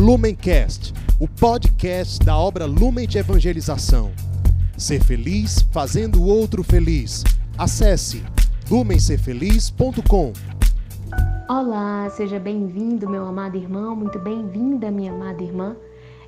Lumencast, o podcast da obra Lumen de Evangelização. Ser feliz fazendo o outro feliz. Acesse lumencerfeliz.com. Olá, seja bem-vindo, meu amado irmão, muito bem-vinda, minha amada irmã.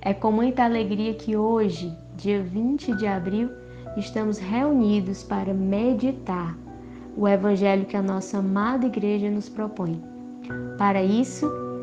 É com muita alegria que hoje, dia 20 de abril, estamos reunidos para meditar o evangelho que a nossa amada igreja nos propõe. Para isso,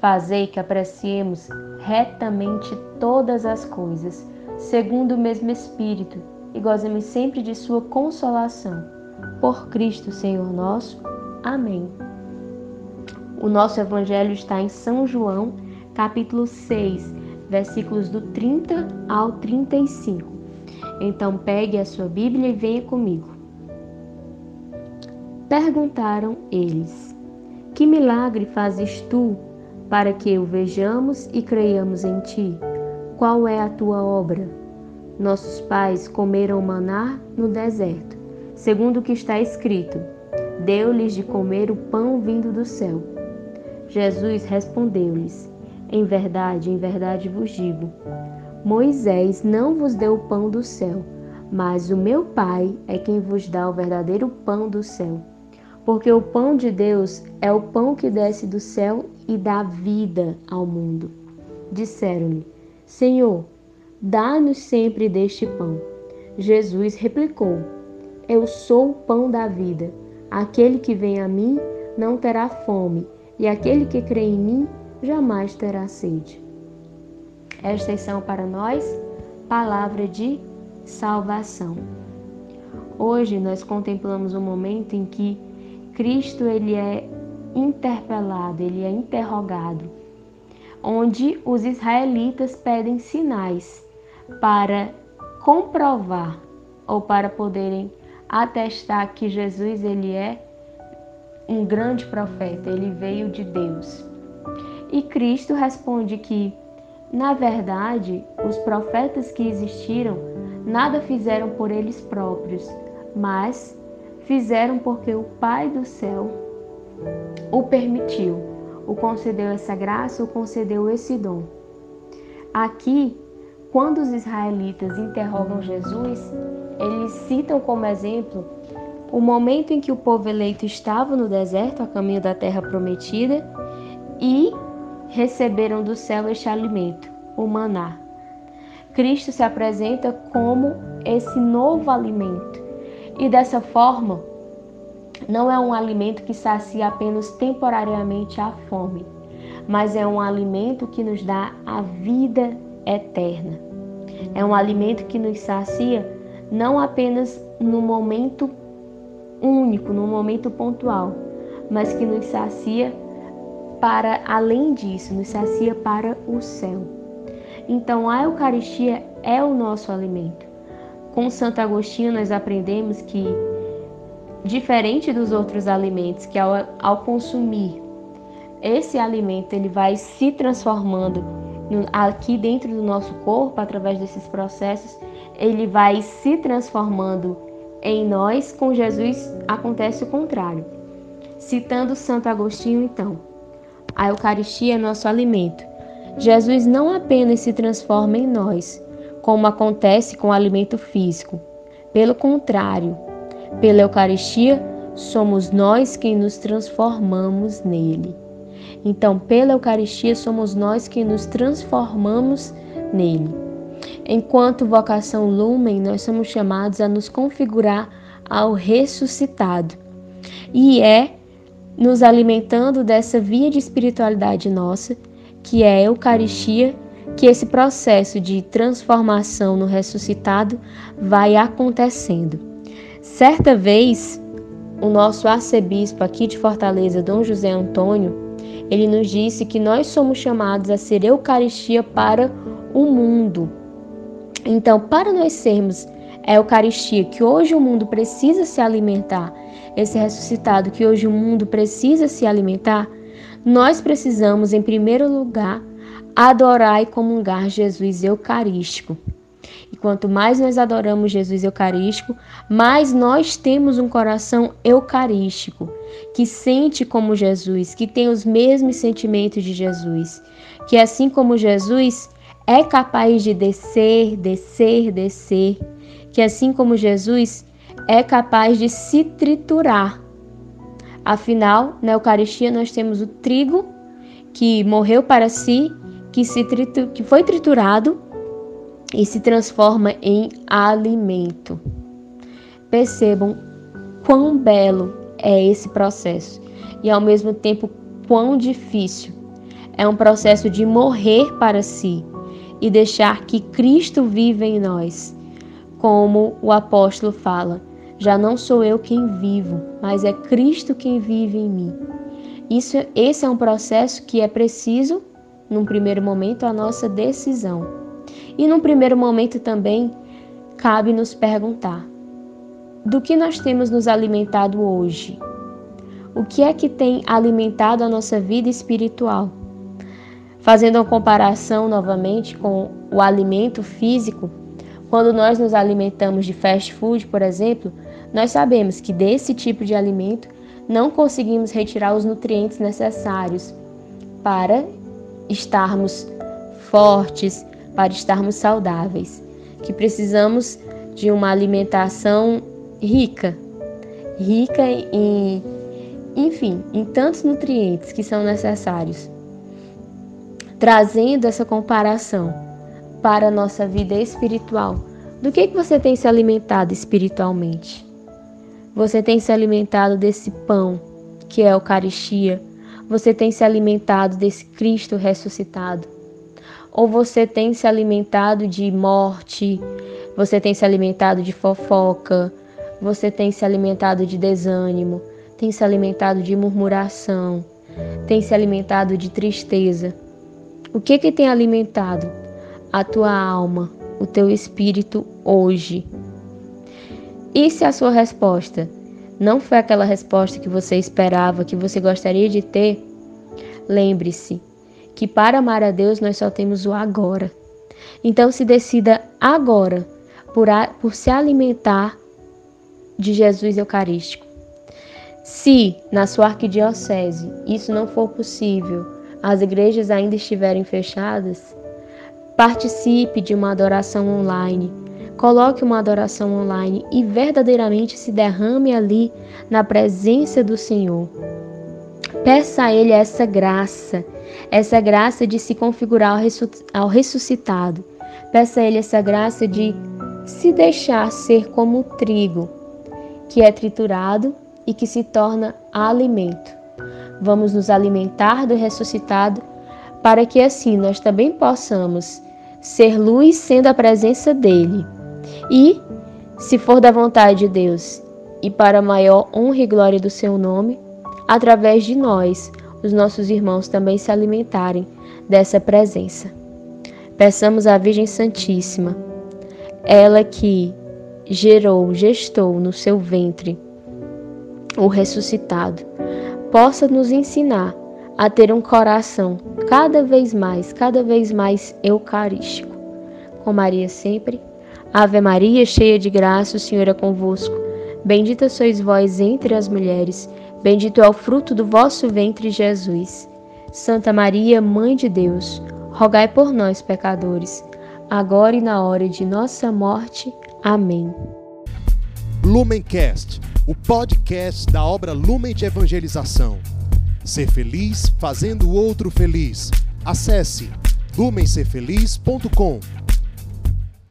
fazei que apreciemos retamente todas as coisas, segundo o mesmo Espírito, e gozemos sempre de Sua consolação. Por Cristo, Senhor nosso. Amém. O nosso Evangelho está em São João, capítulo 6, versículos do 30 ao 35. Então pegue a sua Bíblia e venha comigo. Perguntaram eles: Que milagre fazes tu para que o vejamos e creiamos em ti? Qual é a tua obra? Nossos pais comeram maná no deserto, segundo o que está escrito: Deu-lhes de comer o pão vindo do céu. Jesus respondeu-lhes: Em verdade, em verdade vos digo: Moisés não vos deu o pão do céu, mas o meu Pai é quem vos dá o verdadeiro pão do céu porque o pão de Deus é o pão que desce do céu e dá vida ao mundo. Disseram-lhe: Senhor, dá-nos sempre deste pão. Jesus replicou: Eu sou o pão da vida. Aquele que vem a mim não terá fome, e aquele que crê em mim jamais terá sede. Estas são para nós palavra de salvação. Hoje nós contemplamos um momento em que Cristo ele é interpelado, ele é interrogado, onde os israelitas pedem sinais para comprovar ou para poderem atestar que Jesus ele é um grande profeta, ele veio de Deus. E Cristo responde que, na verdade, os profetas que existiram nada fizeram por eles próprios, mas fizeram porque o Pai do céu o permitiu, o concedeu essa graça, o concedeu esse dom. Aqui, quando os israelitas interrogam Jesus, eles citam como exemplo o momento em que o povo eleito estava no deserto, a caminho da terra prometida, e receberam do céu este alimento, o maná. Cristo se apresenta como esse novo alimento e dessa forma, não é um alimento que sacia apenas temporariamente a fome, mas é um alimento que nos dá a vida eterna. É um alimento que nos sacia não apenas no momento único, no momento pontual, mas que nos sacia para além disso, nos sacia para o céu. Então a Eucaristia é o nosso alimento. Com Santo Agostinho, nós aprendemos que, diferente dos outros alimentos, que ao, ao consumir esse alimento ele vai se transformando no, aqui dentro do nosso corpo, através desses processos, ele vai se transformando em nós, com Jesus acontece o contrário. Citando Santo Agostinho, então, a Eucaristia é nosso alimento. Jesus não apenas se transforma em nós, como acontece com o alimento físico. Pelo contrário, pela Eucaristia, somos nós quem nos transformamos nele. Então, pela Eucaristia, somos nós quem nos transformamos nele. Enquanto vocação lumen, nós somos chamados a nos configurar ao ressuscitado. E é nos alimentando dessa via de espiritualidade nossa, que é a Eucaristia, que esse processo de transformação no ressuscitado vai acontecendo. Certa vez, o nosso arcebispo aqui de Fortaleza, Dom José Antônio, ele nos disse que nós somos chamados a ser Eucaristia para o mundo. Então, para nós sermos a Eucaristia que hoje o mundo precisa se alimentar, esse ressuscitado que hoje o mundo precisa se alimentar, nós precisamos, em primeiro lugar, adorar e comungar Jesus Eucarístico. E quanto mais nós adoramos Jesus Eucarístico, mais nós temos um coração eucarístico, que sente como Jesus, que tem os mesmos sentimentos de Jesus, que assim como Jesus é capaz de descer, descer, descer, que assim como Jesus é capaz de se triturar. Afinal, na Eucaristia nós temos o trigo que morreu para si, que, se tritu que foi triturado e se transforma em alimento. Percebam quão belo é esse processo e ao mesmo tempo quão difícil. É um processo de morrer para si e deixar que Cristo viva em nós. Como o apóstolo fala, já não sou eu quem vivo, mas é Cristo quem vive em mim. Isso, esse é um processo que é preciso, num primeiro momento, a nossa decisão. E num primeiro momento também cabe nos perguntar: do que nós temos nos alimentado hoje? O que é que tem alimentado a nossa vida espiritual? Fazendo uma comparação novamente com o alimento físico, quando nós nos alimentamos de fast food, por exemplo, nós sabemos que desse tipo de alimento não conseguimos retirar os nutrientes necessários para estarmos fortes, para estarmos saudáveis, que precisamos de uma alimentação rica, rica em, enfim, em tantos nutrientes que são necessários. Trazendo essa comparação para a nossa vida espiritual, do que, que você tem se alimentado espiritualmente? Você tem se alimentado desse pão que é a Eucaristia? Você tem se alimentado desse Cristo ressuscitado? Ou você tem se alimentado de morte, você tem se alimentado de fofoca, você tem se alimentado de desânimo, tem se alimentado de murmuração, tem se alimentado de tristeza. O que que tem alimentado a tua alma, o teu espírito hoje? E se a sua resposta não foi aquela resposta que você esperava, que você gostaria de ter, lembre-se, que para amar a Deus nós só temos o agora. Então se decida agora por, a, por se alimentar de Jesus Eucarístico. Se na sua arquidiocese isso não for possível, as igrejas ainda estiverem fechadas, participe de uma adoração online. Coloque uma adoração online e verdadeiramente se derrame ali na presença do Senhor. Peça a Ele essa graça essa graça de se configurar ao ressuscitado. Peça a Ele essa graça de se deixar ser como trigo, que é triturado e que se torna alimento. Vamos nos alimentar do ressuscitado para que assim nós também possamos ser luz sendo a presença dele. E, se for da vontade de Deus e para maior honra e glória do seu nome, através de nós, os nossos irmãos também se alimentarem dessa presença. Peçamos à Virgem Santíssima, ela que gerou, gestou no seu ventre o ressuscitado, possa nos ensinar a ter um coração cada vez mais, cada vez mais eucarístico. Com Maria sempre. Ave Maria, cheia de graça, o Senhor é convosco. Bendita sois vós entre as mulheres Bendito é o fruto do vosso ventre, Jesus. Santa Maria, Mãe de Deus, rogai por nós, pecadores, agora e na hora de nossa morte. Amém. Lumencast, o podcast da obra Lumen de Evangelização. Ser feliz fazendo o outro feliz. Acesse lumencerfeliz.com.